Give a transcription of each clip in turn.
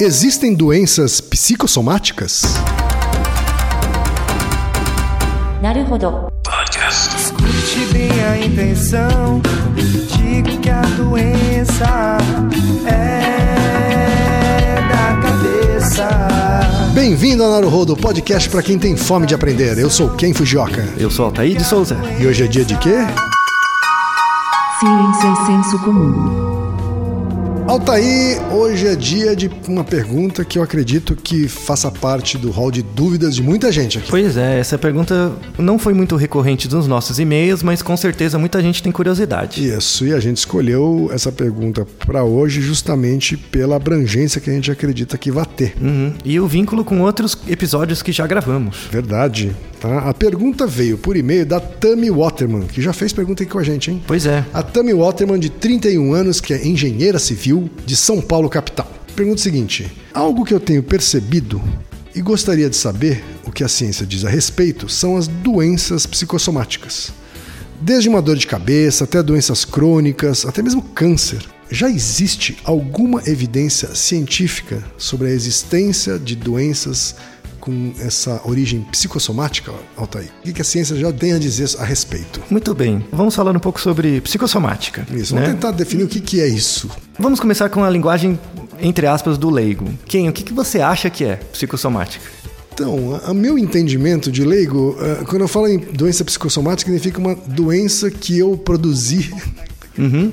Existem doenças psicossomáticas? Podcast. Escute bem a intenção e que a doença é da cabeça. Bem-vindo ao Naruhodo, podcast para quem tem fome de aprender. Eu sou Ken Fujioka. Eu sou Altair de Souza. E hoje é dia de quê? Ciência e é senso comum. Altair, hoje é dia de uma pergunta que eu acredito que faça parte do hall de dúvidas de muita gente aqui. Pois é, essa pergunta não foi muito recorrente nos nossos e-mails, mas com certeza muita gente tem curiosidade. Isso, e a gente escolheu essa pergunta para hoje justamente pela abrangência que a gente acredita que vai ter. Uhum. E o vínculo com outros episódios que já gravamos. Verdade. Tá? A pergunta veio por e-mail da Tammy Waterman, que já fez pergunta aqui com a gente, hein? Pois é. A Tammy Waterman, de 31 anos, que é engenheira civil de São Paulo, capital. Pergunta seguinte: algo que eu tenho percebido e gostaria de saber o que a ciência diz a respeito são as doenças psicossomáticas. Desde uma dor de cabeça até doenças crônicas, até mesmo câncer. Já existe alguma evidência científica sobre a existência de doenças com essa origem psicossomática, Altair? O que a ciência já tem a dizer a respeito? Muito bem. Vamos falar um pouco sobre psicossomática. Isso, né? vamos tentar definir o que, que é isso. Vamos começar com a linguagem, entre aspas, do leigo. Quem, o que, que você acha que é psicossomática? Então, a, a meu entendimento de leigo, uh, quando eu falo em doença psicossomática, significa uma doença que eu produzi,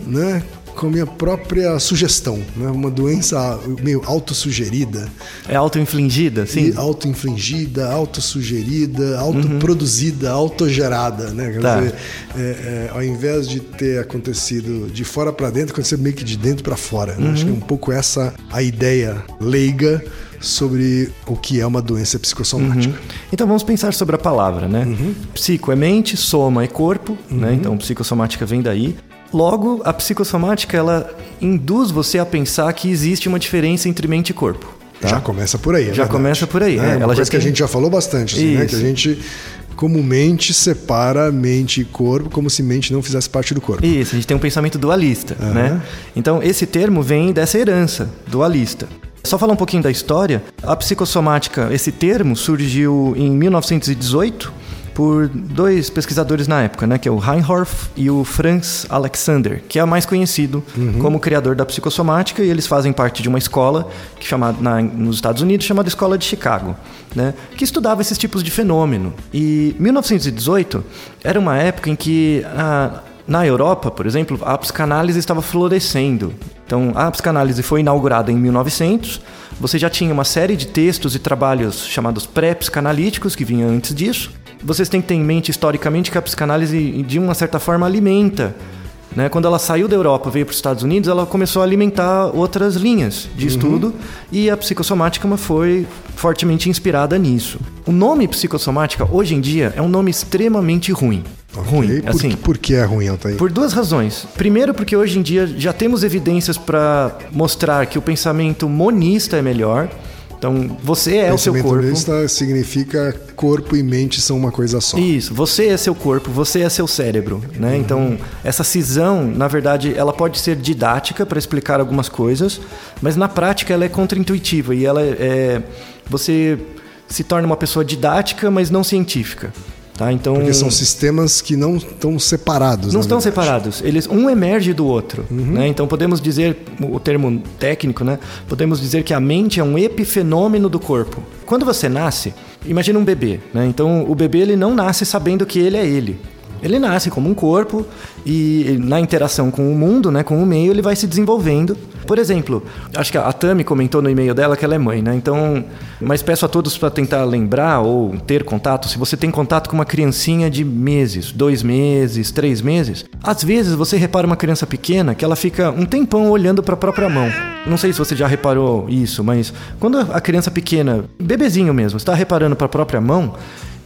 né? Com a minha própria sugestão, né? Uma doença meio autossugerida. É auto-infligida, sim? Auto-infligida, autossugerida, autoproduzida, autogerada, né? Quer Tá. dizer, é, é, ao invés de ter acontecido de fora para dentro, aconteceu meio que de dentro para fora. né? Acho que é um pouco essa a ideia leiga sobre o que é uma doença psicossomática. Então vamos pensar sobre a palavra, né? Psico é mente, soma é corpo, né? Então psicossomática vem daí. Logo, a psicossomática ela induz você a pensar que existe uma diferença entre mente e corpo. tá? Já começa por aí. é Já verdade. começa por aí, É, é, uma ela coisa já que a tem- gente já falou bastante, assim, né? Que a gente comumente separa mente e corpo como se mente não fizesse parte do corpo. Isso, a gente tem um pensamento dualista, né? Então, esse termo vem dessa herança dualista. Só falar um pouquinho da história. A psicossomática, esse termo surgiu em 1918 por dois pesquisadores na época, né? Que é o Reinhoff e o Franz Alexander, que é mais conhecido como criador da psicossomática e eles fazem parte de uma escola que chama, na, nos Estados Unidos chamada Escola de Chicago, né? Que estudava esses tipos de fenômeno. E 1918 era uma época em que a, na Europa, por exemplo, a psicanálise estava florescendo. Então, a psicanálise foi inaugurada em 1900. Você já tinha uma série de textos e trabalhos chamados pré-psicanalíticos que vinham antes disso. Vocês têm que ter em mente historicamente que a psicanálise, de uma certa forma, alimenta. Né? Quando ela saiu da Europa, veio para os Estados Unidos, ela começou a alimentar outras linhas de estudo e a psicossomática foi fortemente inspirada nisso. O nome psicossomática, hoje em dia, é um nome extremamente ruim. Ok? Ruim, Por, assim. por que é ruim, Altair? Por duas razões. Primeiro, porque hoje em dia já temos evidências para mostrar que o pensamento monista é melhor. Então, você é o seu Pensamento corpo. holista significa corpo e mente são uma coisa só. Isso, você é seu corpo, você é seu cérebro, né? Uhum. Então, essa cisão, na verdade, ela pode ser didática para explicar algumas coisas, mas na prática ela é contraintuitiva e ela é você se torna uma pessoa didática, mas não científica, tá? Então, Porque são sistemas que não estão separados. não estão separados. Eles um emerge do outro, né? Então podemos dizer o termo técnico, né? Podemos dizer que a mente é um epifenômeno do corpo. Quando você nasce, imagina um bebê, né? Então o bebê ele não nasce sabendo que ele é ele. Ele nasce como um corpo e na interação com o mundo, né, com o meio, ele vai se desenvolvendo. Por exemplo, acho que a Tami comentou no e-mail dela que ela é mãe, né? Então, mas peço a todos para tentar lembrar ou ter contato. Se você tem contato com uma criancinha de meses, dois meses, três meses, às vezes você repara uma criança pequena que ela fica um tempão olhando para a própria mão. Não sei se você já reparou isso, mas quando a criança pequena, bebezinho mesmo, está reparando para a própria mão,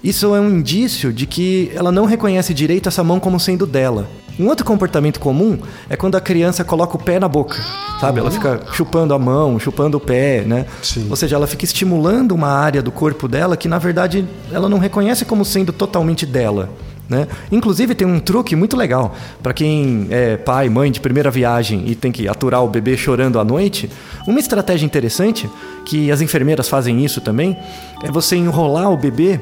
isso é um indício de que ela não reconhece direito essa mão como sendo dela. Um outro comportamento comum é quando a criança coloca o pé na boca, sabe? Ela fica chupando a mão, chupando o pé, né? Sim. Ou seja, ela fica estimulando uma área do corpo dela que na verdade ela não reconhece como sendo totalmente dela. Né? Inclusive tem um truque muito legal para quem é pai, mãe de primeira viagem e tem que aturar o bebê chorando à noite. Uma estratégia interessante, que as enfermeiras fazem isso também, é você enrolar o bebê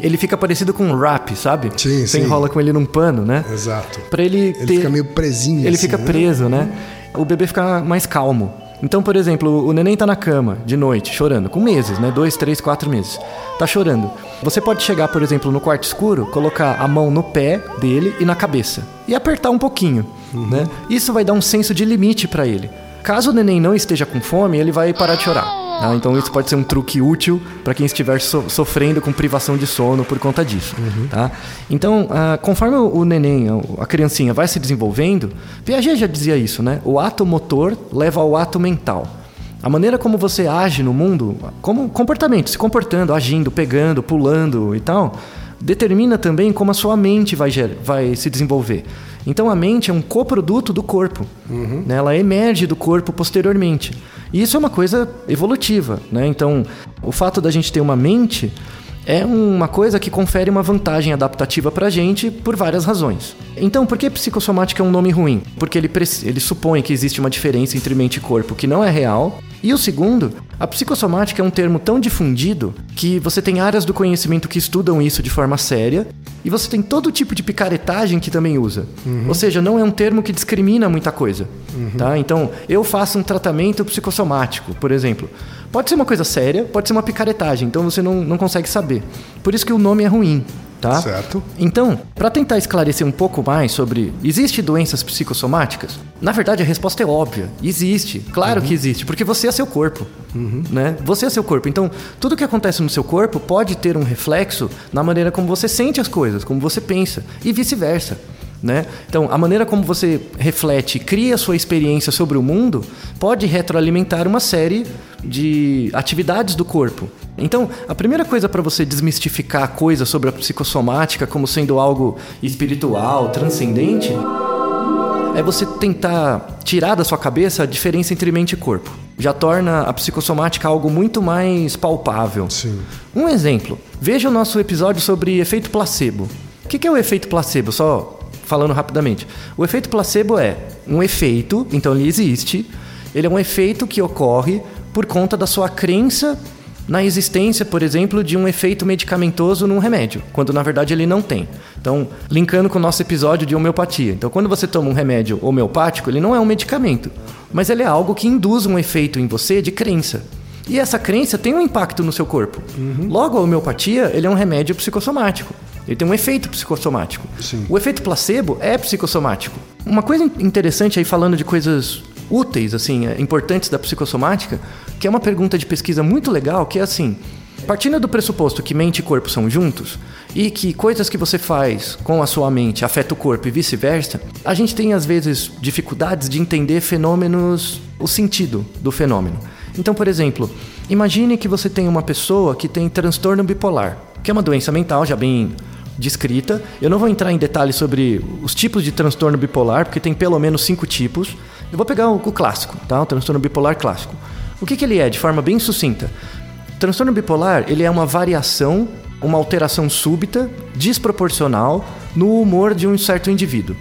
ele fica parecido com um wrap, sabe? Sim, Você sim. enrola com ele num pano, né? Exato. Pra ele, Ele ter... fica meio presinho. Ele assim, fica né? preso, né? O bebê fica mais calmo. Então, por exemplo, o neném tá na cama de noite, chorando, com meses, né? Dois, três, quatro meses. Tá chorando. Você pode chegar, por exemplo, no quarto escuro, colocar a mão no pé dele e na cabeça. E apertar um pouquinho, né? Isso vai dar um senso de limite pra ele. Caso o neném não esteja com fome, ele vai parar de chorar. Tá? Então isso pode ser um truque útil para quem estiver so- sofrendo com privação de sono por conta disso. Tá? Então, ah, conforme o neném, a- criancinha vai se desenvolvendo, Piaget já dizia isso, né? O ato motor leva ao ato mental. A maneira como você age no mundo, como comportamento, se comportando, agindo, pegando, pulando e tal, determina também como a sua mente vai, vai se desenvolver. Então a mente é um coproduto do corpo. né? Ela emerge do corpo posteriormente. E isso é uma coisa evolutiva. Né? Então, o fato da gente ter uma mente é uma coisa que confere uma vantagem adaptativa pra gente por várias razões. Então, por que psicossomática é um nome ruim? Porque ele, ele supõe que existe uma diferença entre mente e corpo que não é real. E o segundo, a psicossomática é um termo tão difundido que você tem áreas do conhecimento que estudam isso de forma séria e você tem todo tipo de picaretagem que também usa. Ou seja, não é um termo que discrimina muita coisa. Tá? Então, eu faço um tratamento psicossomático, por exemplo. Pode ser uma coisa séria, pode ser uma picaretagem, então você não, não consegue saber. Por isso que o nome é ruim. Tá? Certo. Então, para tentar esclarecer um pouco mais sobre existe doenças psicossomáticas, na verdade a resposta é óbvia. Existe, claro que existe, porque você é seu corpo, né? Você é seu corpo. Então, tudo que acontece no seu corpo pode ter um reflexo na maneira como você sente as coisas, como você pensa e vice-versa. Né? Então, a maneira como você reflete e cria a sua experiência sobre o mundo pode retroalimentar uma série de atividades do corpo. Então, a primeira coisa para você desmistificar a coisa sobre a psicossomática como sendo algo espiritual, transcendente, é você tentar tirar da sua cabeça a diferença entre mente e corpo. Já torna a psicossomática algo muito mais palpável. Sim. Um exemplo. Veja o nosso episódio sobre efeito placebo. O que que é o efeito placebo? Só falando rapidamente. O efeito placebo é um efeito, então ele existe. Ele é um efeito que ocorre por conta da sua crença na existência, por exemplo, de um efeito medicamentoso num remédio, quando na verdade ele não tem. Então, linkando com o nosso episódio de homeopatia. Então, quando você toma um remédio homeopático, ele não é um medicamento, mas ele é algo que induz um efeito em você de crença. E essa crença tem um impacto no seu corpo. Logo, a homeopatia ele é um remédio psicossomático. Ele tem um efeito psicossomático. Sim. O efeito placebo é psicossomático. Uma coisa interessante aí falando de coisas úteis, assim, é, importantes da psicossomática, que é uma pergunta de pesquisa muito legal, que é assim, partindo do pressuposto que mente e corpo são juntos e que coisas que você faz com a sua mente afetam o corpo e vice-versa, a gente tem às vezes dificuldades de entender fenômenos, o sentido do fenômeno. Então, por exemplo, imagine que você tem uma pessoa que tem transtorno bipolar, que é uma doença mental já bem descrita. Eu não vou entrar em detalhes sobre os tipos de transtorno bipolar, porque tem pelo menos cinco tipos. Eu vou pegar o, o clássico, tá? O transtorno bipolar clássico. O que, que ele é, de forma bem sucinta? O transtorno bipolar ele é uma variação, uma alteração súbita, desproporcional no humor de um certo indivíduo.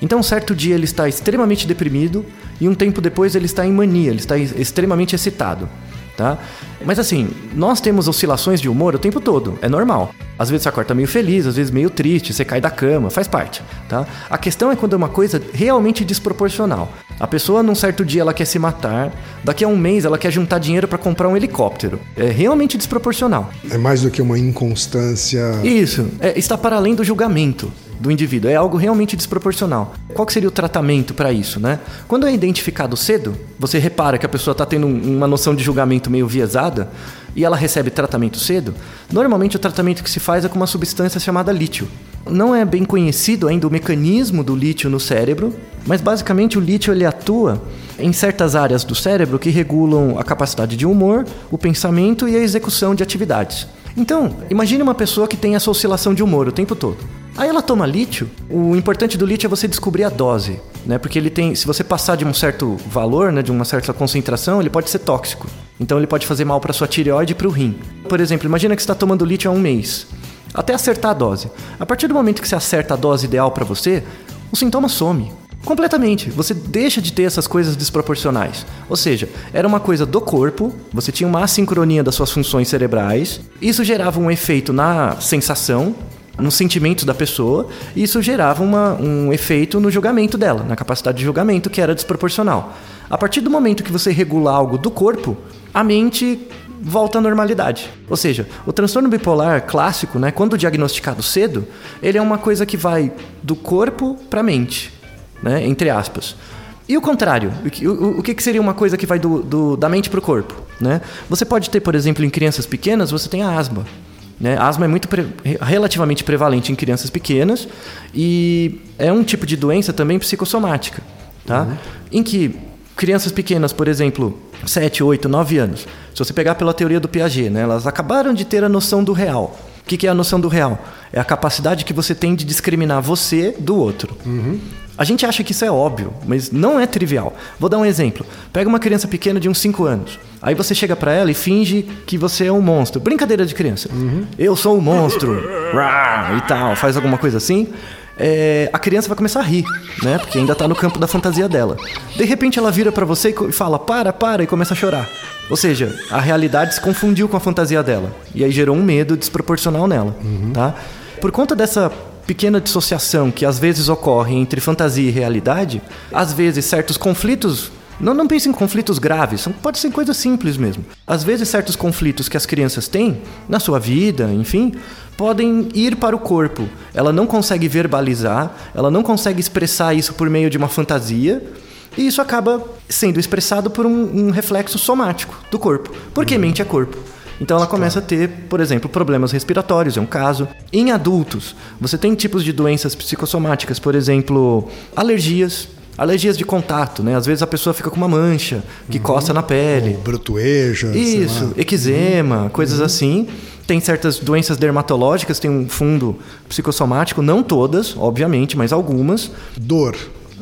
Então, um certo dia ele está extremamente deprimido e um tempo depois ele está em mania, ele está extremamente excitado. Tá? Mas assim, nós temos oscilações de humor o tempo todo, é normal. Às vezes você acorda meio feliz, às vezes meio triste, você cai da cama, faz parte, tá? A questão é quando é uma coisa realmente desproporcional. A pessoa num certo dia ela quer se matar, daqui a um mês ela quer juntar dinheiro para comprar um helicóptero. É realmente desproporcional. É mais do que uma inconstância. Isso, é, está para além do julgamento do indivíduo, é algo realmente desproporcional. Qual seria o tratamento para isso, né? Quando é identificado cedo, você repara que a pessoa está tendo um- uma noção de julgamento meio viesada e ela recebe tratamento cedo, normalmente o tratamento que se faz é com uma substância chamada lítio. Não é bem conhecido ainda o mecanismo do lítio no cérebro, mas basicamente o lítio ele atua em certas áreas do cérebro que regulam a capacidade de humor, o pensamento e a execução de atividades. Então, imagine uma pessoa que tem essa oscilação de humor o tempo todo. Aí ela toma lítio. O importante do lítio é você descobrir a dose, né? Porque ele tem, se você passar de um certo valor, né, de uma certa concentração, ele pode ser tóxico. Então ele pode fazer mal para sua tireoide e para o rim. Por exemplo, imagina que você está tomando lítio há um mês, até acertar a dose. A partir do momento que você acerta a dose ideal para você, o sintoma some. Completamente. Você deixa de ter essas coisas desproporcionais. Ou seja, era uma coisa do corpo, você tinha uma assincronia das suas funções cerebrais, isso gerava um efeito na sensação, nos sentimentos da pessoa, e isso gerava uma, um efeito no julgamento dela, na capacidade de julgamento que era desproporcional. A partir do momento que você regula algo do corpo, a mente volta à normalidade. Ou seja, o transtorno bipolar clássico, né, quando diagnosticado cedo, ele é uma coisa que vai do corpo para a mente, né, entre aspas. E o contrário, o que, o, o que seria uma coisa que vai do, do da mente para o corpo? Né? Você pode ter, por exemplo, em crianças pequenas, você tem a asma. Né? Asma é muito pre relativamente prevalente em crianças pequenas e é um tipo de doença também psicossomática, tá? Uhum. Em que crianças pequenas, por exemplo, 7, 8, 9 anos, se você pegar pela teoria do Piaget, né, elas acabaram de ter a noção do real. O que, que é a noção do real? É a capacidade que você tem de discriminar você do outro. Uhum. A gente acha que isso é óbvio, mas não é trivial. Vou dar um exemplo. Pega uma criança pequena de uns 5 anos. Aí você chega para ela e finge que você é um monstro. Brincadeira de criança. Uhum. Eu sou um monstro. e tal. Faz alguma coisa assim é, a criança vai começar a rir, né? Porque ainda tá no campo da fantasia dela. De repente ela vira para você e fala: "Para, para" e começa a chorar. Ou seja, a realidade se confundiu com a fantasia dela e aí gerou um medo desproporcional nela, uhum. tá? Por conta dessa pequena dissociação que às vezes ocorre entre fantasia e realidade, às vezes certos conflitos não, não pense em conflitos graves, são, pode ser coisas simples mesmo. Às vezes, certos conflitos que as crianças têm na sua vida, enfim, podem ir para o corpo. Ela não consegue verbalizar, ela não consegue expressar isso por meio de uma fantasia, e isso acaba sendo expressado por um, um reflexo somático do corpo, porque uhum. mente é corpo. Então ela começa a ter, por exemplo, problemas respiratórios, é um caso. Em adultos, você tem tipos de doenças psicossomáticas, por exemplo, alergias, alergias de contato, né? Às vezes a pessoa fica com uma mancha que uhum. coça na pele. Ou brotueja. Isso, eczema, uhum. coisas uhum. assim. Tem certas doenças dermatológicas, tem um fundo psicossomático, não todas, obviamente, mas algumas. Dor.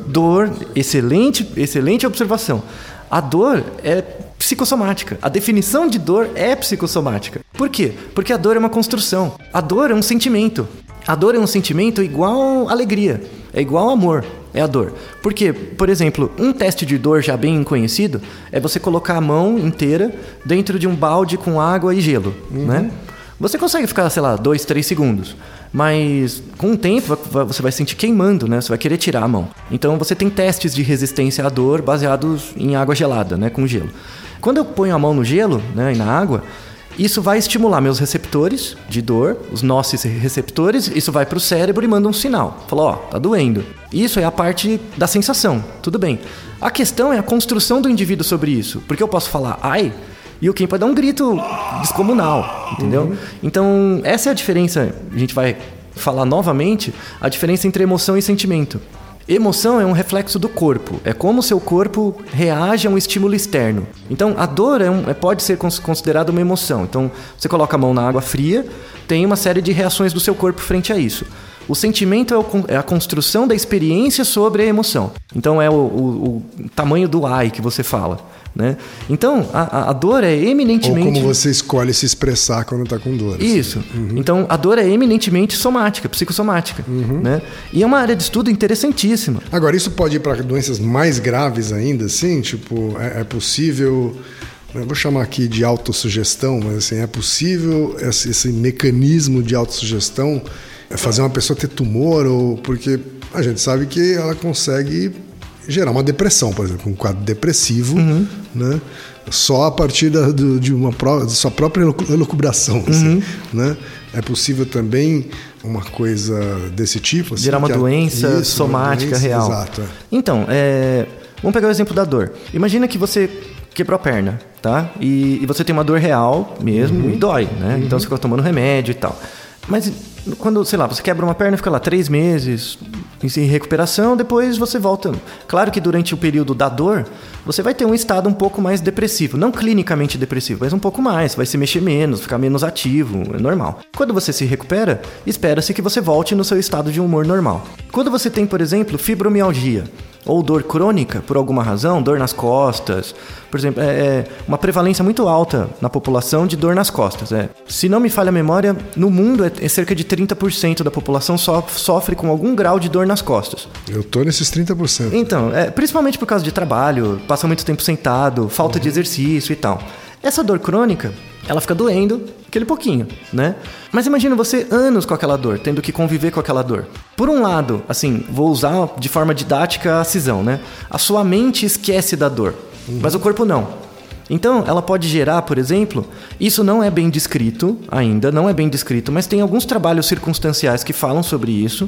Dor, excelente, excelente observação. A dor é psicossomática. A definição de dor é psicossomática. Por quê? Porque a dor é uma construção. A dor é um sentimento. A dor é um sentimento igual alegria, é igual amor é a dor. Porque, por exemplo, um teste de dor já bem conhecido é você colocar a mão inteira dentro de um balde com água e gelo, uhum. né? Você consegue ficar, sei lá, dois, três segundos. Mas com o tempo você vai sentir queimando, né? Você vai querer tirar a mão. Então você tem testes de resistência à dor baseados em água gelada, né? Com gelo. Quando eu ponho a mão no gelo, né? E na água, isso vai estimular meus receptores de dor, os nossos receptores, isso vai para o cérebro e manda um sinal. Fala, ó, tá doendo. Isso é a parte da sensação, tudo bem. A questão é a construção do indivíduo sobre isso. Porque eu posso falar, ai, e o Kim pode dar um grito descomunal, entendeu? Uhum. Então, essa é a diferença. A gente vai falar novamente a diferença entre emoção e sentimento. Emoção é um reflexo do corpo, é como o seu corpo reage a um estímulo externo. Então, a dor é um, é, pode ser considerada uma emoção. Então, você coloca a mão na água fria, tem uma série de reações do seu corpo frente a isso. O sentimento é, o, é a construção da experiência sobre a emoção. Então, é o, o, o tamanho do ai que você fala. Né? Então, a, a dor é eminentemente. Ou como você escolhe se expressar quando está com dor. Assim. Isso. Uhum. Então, a dor é eminentemente somática, psicossomática. Uhum. Né? E é uma área de estudo interessantíssima. Agora, isso pode ir para doenças mais graves ainda, assim? Tipo, é, é possível. Eu vou chamar aqui de autossugestão, mas assim, é possível esse, esse mecanismo de autossugestão fazer uma pessoa ter tumor? ou Porque a gente sabe que ela consegue gerar uma depressão, por exemplo, um quadro depressivo, uhum. né? Só a partir da, do, de uma de sua própria elucubração, assim, uhum. né? É possível também uma coisa desse tipo, assim, gerar uma doença isso, somática uma doença, real. Exato. É. Então, é, vamos pegar o exemplo da dor. Imagina que você quebrou a perna, tá? E, e você tem uma dor real mesmo uhum. e dói, né? Então você fica tomando remédio e tal. Mas quando, sei lá, você quebra uma perna, fica lá três meses em recuperação, depois você volta. Claro que durante o período da dor, você vai ter um estado um pouco mais depressivo. Não clinicamente depressivo, mas um pouco mais. Vai se mexer menos, ficar menos ativo, é normal. Quando você se recupera, espera-se que você volte no seu estado de humor normal. Quando você tem, por exemplo, fibromialgia, ou dor crônica por alguma razão, dor nas costas, por exemplo, é, é uma prevalência muito alta na população de dor nas costas. É. Se não me falha a memória, no mundo é, é cerca de 30% da população so, sofre com algum grau de dor nas costas. Eu tô nesses 30%. Então, é, principalmente por causa de trabalho, passa muito tempo sentado, falta uhum. de exercício e tal. Essa dor crônica, ela fica doendo aquele pouquinho, né? Mas imagina você anos com aquela dor, tendo que conviver com aquela dor. Por um lado, assim, vou usar de forma didática a cisão, né? A sua mente esquece da dor, uhum. mas o corpo não. Então, ela pode gerar, por exemplo, isso não é bem descrito ainda, não é bem descrito, mas tem alguns trabalhos circunstanciais que falam sobre isso,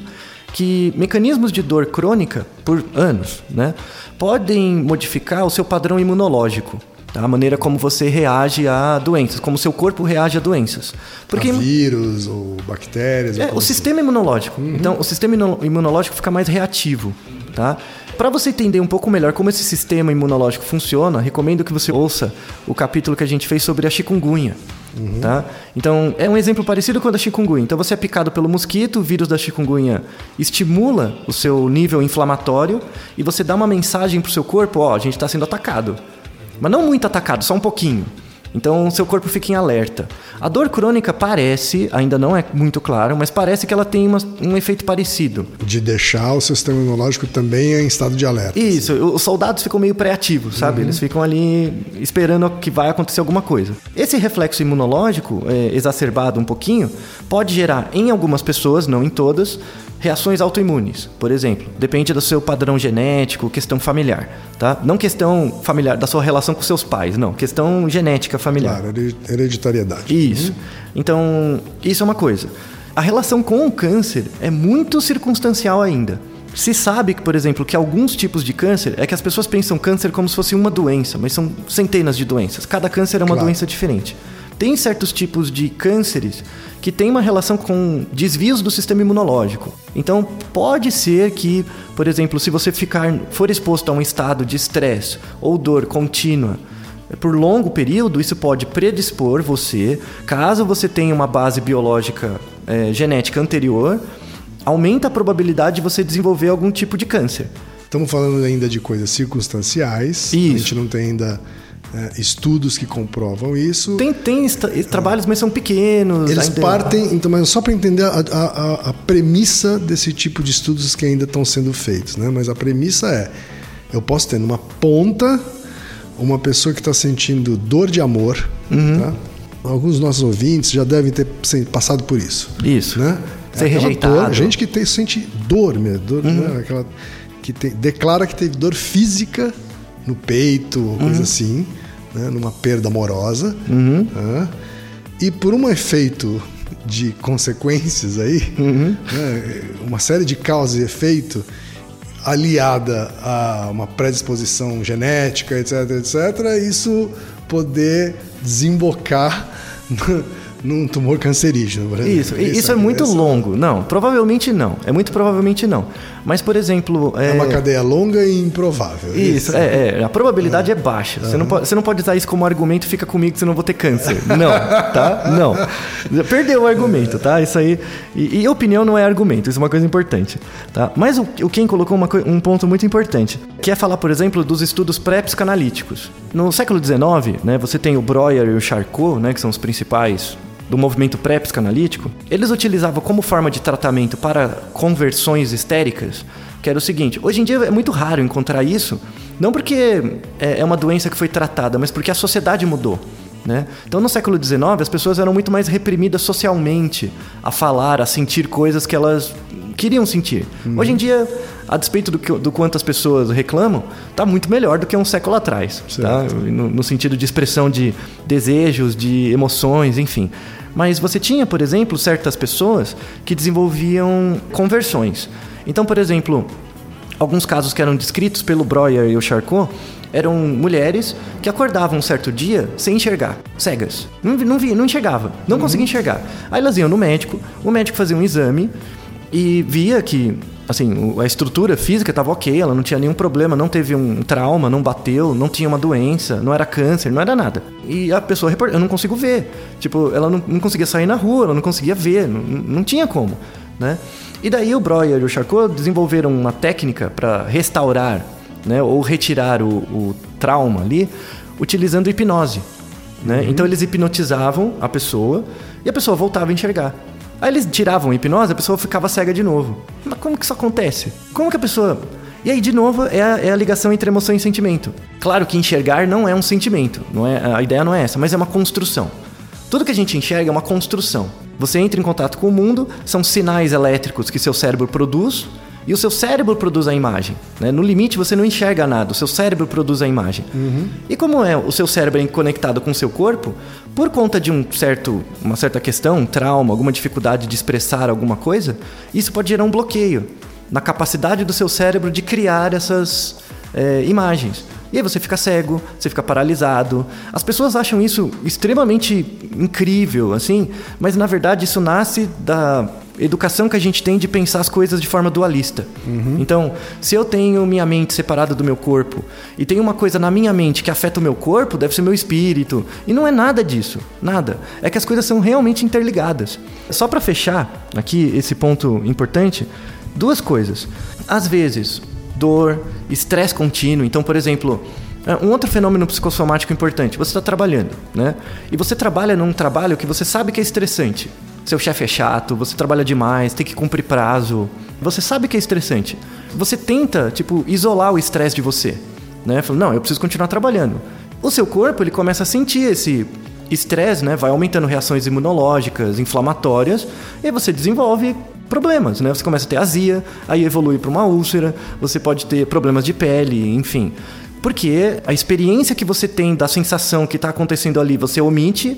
que mecanismos de dor crônica por anos, né, podem modificar o seu padrão imunológico. Tá? A maneira como você reage a doenças, como seu corpo reage a doenças. Porque a vírus ou bactérias. É, ou o sistema imunológico. Uhum. Então, o sistema imunológico fica mais reativo. Tá? Para você entender um pouco melhor como esse sistema imunológico funciona, recomendo que você ouça o capítulo que a gente fez sobre a chikungunya. Uhum. Tá? Então, é um exemplo parecido com o da chikungunya. Então, você é picado pelo mosquito, o vírus da chikungunya estimula o seu nível inflamatório e você dá uma mensagem para o seu corpo: ó, a gente está sendo atacado. Mas não muito atacado, só um pouquinho. Então, seu corpo fica em alerta. A dor crônica parece, ainda não é muito claro, mas parece que ela tem uma, um efeito parecido. De deixar o sistema imunológico também em estado de alerta. Isso, os soldados ficam meio pré-ativos, sabe? Uhum. Eles ficam ali esperando que vai acontecer alguma coisa. Esse reflexo imunológico, é, exacerbado um pouquinho, pode gerar em algumas pessoas, não em todas, reações autoimunes, por exemplo. Depende do seu padrão genético, questão familiar, tá? Não questão familiar da sua relação com seus pais, não. Questão genética familiar. Claro, hereditariedade. Isso. Então, isso é uma coisa. A relação com o câncer é muito circunstancial ainda. Se sabe por exemplo, que alguns tipos de câncer é que as pessoas pensam câncer como se fosse uma doença, mas são centenas de doenças. Cada câncer é uma claro. doença diferente. Tem certos tipos de cânceres que têm uma relação com desvios do sistema imunológico. Então, pode ser que, por exemplo, se você ficar for exposto a um estado de estresse ou dor contínua por longo período, isso pode predispor você, caso você tenha uma base biológica é, genética anterior, aumenta a probabilidade de você desenvolver algum tipo de câncer. Estamos falando ainda de coisas circunstanciais. Isso. A gente não tem ainda estudos que comprovam isso. Tem, tem trabalhos, mas são pequenos. Eles ainda... partem, então, mas só para entender a, a, a, premissa desse tipo de estudos que ainda estão sendo feitos, né? Mas a premissa é: eu posso ter numa ponta uma pessoa que está sentindo dor de amor, uhum. tá? Alguns dos nossos ouvintes já devem ter passado por isso. Isso. Né? Ser é rejeitado. Dor, gente que tem, sente dor mesmo, dor, uhum. né? Aquela, que tem, declara que teve dor física no peito, uhum. coisa assim, né? numa perda amorosa. Uhum. Né? E por um efeito de consequências aí, uhum. né? uma série de causas e efeito aliada a uma predisposição genética, etc, etc, isso poder desembocar num tumor cancerígeno. Isso, isso, isso é muito longo. Não, provavelmente não. É muito provavelmente não. Mas, por exemplo. É, é uma cadeia longa e improvável. Isso, isso. É, é, A probabilidade é, é baixa. Você, não pode, você não pode usar isso como argumento, fica comigo que você não vou ter câncer. Não, tá? Não. Perdeu o argumento, tá? Isso aí. E, e, opinião não é argumento, isso é uma coisa importante. Tá? Mas o, o Ken colocou uma, um ponto muito importante, que é falar, por exemplo, dos estudos pré-psicanalíticos. No século XIX, né, você tem o Breuer e o Charcot, né, que são os principais do movimento pré-psicanalítico, eles utilizavam como forma de tratamento para conversões histéricas, que era o seguinte: hoje em dia é muito raro encontrar isso, não porque é, é uma doença que foi tratada, mas porque a sociedade mudou. Né? Então, no século XIX, as pessoas eram muito mais reprimidas socialmente a falar, a sentir coisas que elas queriam sentir. Uhum. Hoje em dia, a despeito do, que, do quanto as pessoas reclamam, está muito melhor do que um século atrás. Tá? No, no, sentido de expressão de desejos, de emoções, enfim. Mas você tinha, por exemplo, certas pessoas que desenvolviam conversões. Então, por exemplo, alguns casos que eram descritos pelo Breuer e o Charcot eram mulheres que acordavam um certo dia sem enxergar, cegas. Não, não via, não enxergava, não uhum. conseguia enxergar. Aí elas iam no médico, o médico fazia um exame e via que assim, a estrutura física estava ok, ela não tinha nenhum problema, não teve um trauma, não bateu, não tinha uma doença, não era câncer, não era nada. E a pessoa reportou, eu não consigo ver. Tipo, ela não, não conseguia sair na rua, ela não conseguia ver, não, não tinha como, né? E daí o Breuer e o Charcot desenvolveram uma técnica para restaurar né, ou retirar o, o trauma ali, utilizando hipnose. Né? Então eles hipnotizavam a pessoa e a pessoa voltava a enxergar. Aí eles tiravam a hipnose, a pessoa ficava cega de novo. Mas como que isso acontece? Como que a pessoa. E aí, de novo, é a, é a ligação entre emoção e sentimento. Claro que enxergar não é um sentimento, não é, a ideia não é essa, mas é uma construção. Tudo que a gente enxerga é uma construção. Você entra em contato com o mundo, são sinais elétricos que seu cérebro produz, e o seu cérebro produz a imagem. Né? No limite, você não enxerga nada, o seu cérebro produz a imagem. E como é o seu cérebro é conectado com o seu corpo, por conta de um certo, uma certa questão, um trauma, alguma dificuldade de expressar alguma coisa, isso pode gerar um bloqueio na capacidade do seu cérebro de criar essas é, imagens. E aí você fica cego, você fica paralisado. As pessoas acham isso extremamente incrível, assim, mas na verdade isso nasce da educação que a gente tem de pensar as coisas de forma dualista. Então, se eu tenho minha mente separada do meu corpo e tem uma coisa na minha mente que afeta o meu corpo, deve ser meu espírito. E não é nada disso, nada. É que as coisas são realmente interligadas. Só para fechar aqui esse ponto importante, duas coisas. Às vezes, dor, estresse contínuo. Então, por exemplo, é, um outro fenômeno psicossomático importante, você está trabalhando, né? E você trabalha num trabalho que você sabe que é estressante. Seu chefe é chato, você trabalha demais, tem que cumprir prazo. Você sabe que é estressante. Você tenta, tipo, isolar o estresse de você, né? Fala, não, eu preciso continuar trabalhando. O seu corpo, ele começa a sentir esse estresse, né? Vai aumentando reações imunológicas, inflamatórias, e você desenvolve problemas, né? Você começa a ter azia, aí evolui para uma úlcera, você pode ter problemas de pele, enfim. Porque a experiência que você tem da sensação que está acontecendo ali, você omite,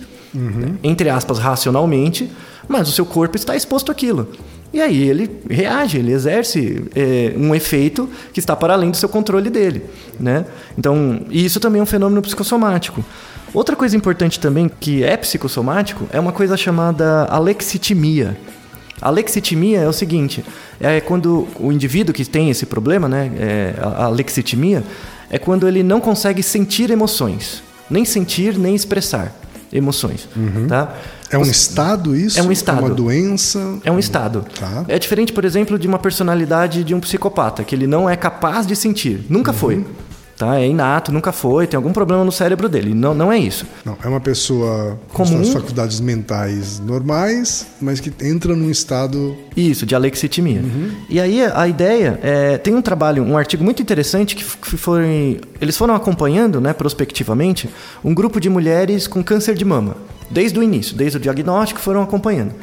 entre aspas, racionalmente, mas o seu corpo está exposto àquilo. E aí ele reage, ele exerce é, um efeito que está para além do seu controle dele, né? Então, isso também é um fenômeno psicossomático. Outra coisa importante também que é psicossomático é uma coisa chamada alexitimia. A lexitimia é o seguinte: é quando o indivíduo que tem esse problema, né, é, a a lexitimia, é quando ele não consegue sentir emoções, nem sentir nem expressar emoções, tá? É um estado isso? É um estado. uma doença? é um estado. Tá. É diferente, por exemplo, de uma personalidade de um psicopata, que ele não é capaz de sentir. Nunca foi. Tá? É inato, nunca foi, tem algum problema no cérebro dele. Não, não é isso. Não, é uma pessoa com suas faculdades mentais normais, mas que entra num estado. Isso, de alexitimia. E aí a ideia é, tem um trabalho, um artigo muito interessante que, que foi, eles foram acompanhando, né, prospectivamente, um grupo de mulheres com câncer de mama, desde o início, desde o diagnóstico, foram acompanhando.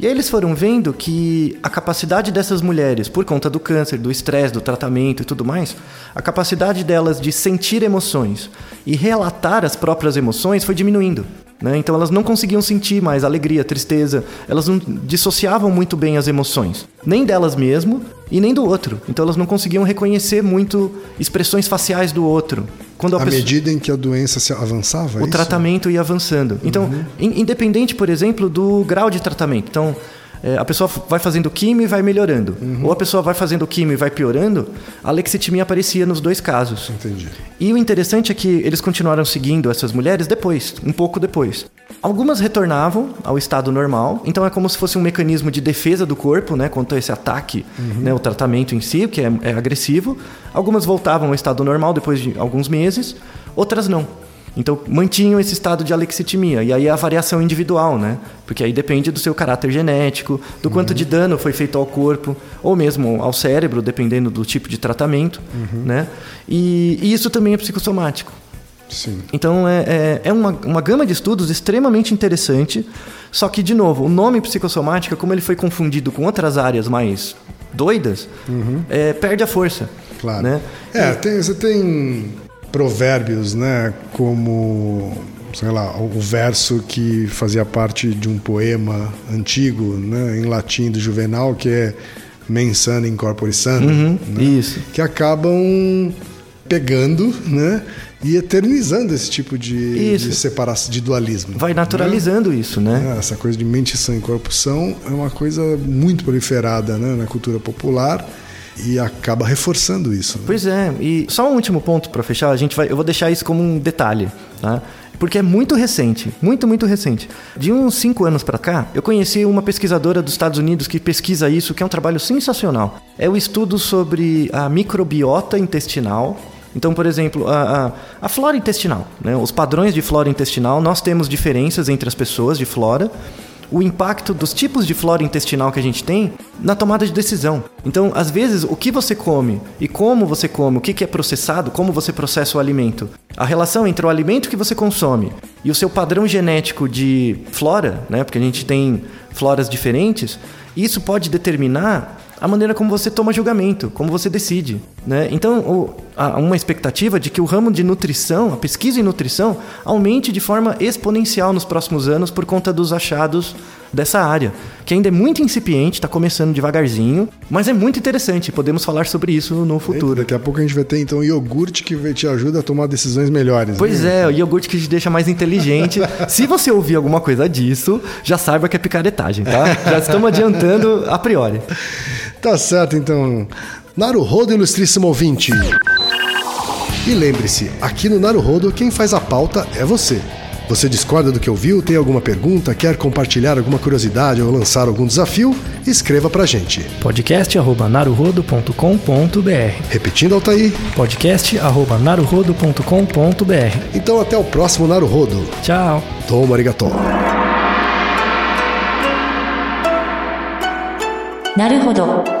E aí eles foram vendo que a capacidade dessas mulheres, por conta do câncer, do estresse, do tratamento e tudo mais, a capacidade delas de sentir emoções e relatar as próprias emoções foi diminuindo. Né? Então elas não conseguiam sentir mais alegria, tristeza, elas não dissociavam muito bem as emoções, nem delas mesmo e nem do outro. Então elas não conseguiam reconhecer muito expressões faciais do outro. Quando a À pessoa- medida em que a doença se avançava? é o tratamento ia avançando. Então, in- independente, por exemplo, do grau de tratamento. Então, é, a pessoa vai fazendo químio e vai melhorando. Ou a pessoa vai fazendo químio e vai piorando, a lexitimia aparecia nos dois casos. Entendi. E o interessante é que eles continuaram seguindo essas mulheres depois, um pouco depois. Algumas retornavam ao estado normal, então é como se fosse um mecanismo de defesa do corpo, né, contra esse ataque, né, o tratamento em si, que é, é agressivo. Algumas voltavam ao estado normal depois de alguns meses, outras não. Então mantinham esse estado de alexitimia. E aí é a variação individual, né? Porque aí depende do seu caráter genético, do quanto de dano foi feito ao corpo, ou mesmo ao cérebro, dependendo do tipo de tratamento, né? E, e isso também é psicossomático. Sim. Então é, é, é uma, uma gama de estudos extremamente interessante. Só que, de novo, o nome psicossomática, como ele foi confundido com outras áreas mais doidas, é, perde a força. Claro. Né? É, tem- você tem provérbios, né? Como, sei lá, o verso que fazia parte de um poema antigo, né? Em latim do Juvenal, que é mens sana in corpore sano, Uhum, né? isso. Que acabam pegando, né? E eternizando esse tipo de, de separação, de dualismo. Vai naturalizando isso, né? É, Essa coisa de mente sã e corpo são é uma coisa muito proliferada né, na cultura popular e acaba reforçando isso. né? Pois é, e só um último ponto para fechar, a gente vai, eu vou deixar isso como um detalhe, tá? Porque é muito recente, muito, muito recente. De uns cinco anos para cá, eu conheci uma pesquisadora dos Estados Unidos que pesquisa isso, que é um trabalho sensacional. É o estudo sobre a microbiota intestinal Então, por exemplo, a, a, a flora intestinal, né? os padrões de flora intestinal, nós temos diferenças entre as pessoas de flora o impacto dos tipos de flora intestinal que a gente tem na tomada de decisão. Então, às vezes, o que você come e como você come, o que é processado, como você processa o alimento, a relação entre o alimento que você consome e o seu padrão genético de flora, né? Porque a gente tem floras diferentes, isso pode determinar a maneira como você toma julgamento, como você decide. Né? Então, o, há uma expectativa de que o ramo de nutrição, a pesquisa em nutrição, aumente de forma exponencial nos próximos anos por conta dos achados dessa área, que ainda é muito incipiente, está começando devagarzinho, mas é muito interessante. Podemos falar sobre isso no futuro. Daqui a pouco a gente vai ter então iogurte que te ajuda a tomar decisões melhores. Pois né? é, o iogurte que te deixa mais inteligente. Se você ouvir alguma coisa disso, já saiba que é picaretagem, tá? Já estamos adiantando a priori. Tá certo, então. Naruhodo, ilustríssimo ouvinte. E lembre-se, aqui no Naruhodo, quem faz a pauta é você. Você discorda do que ouviu, tem alguma pergunta, quer compartilhar alguma curiosidade ou lançar algum desafio? Escreva pra gente. podcast@naruhodo.com.br. Repetindo, Altair. podcast@naruhodo.com.br. Então até o próximo Naruhodo. Tchau. Toma arigato. なるほど。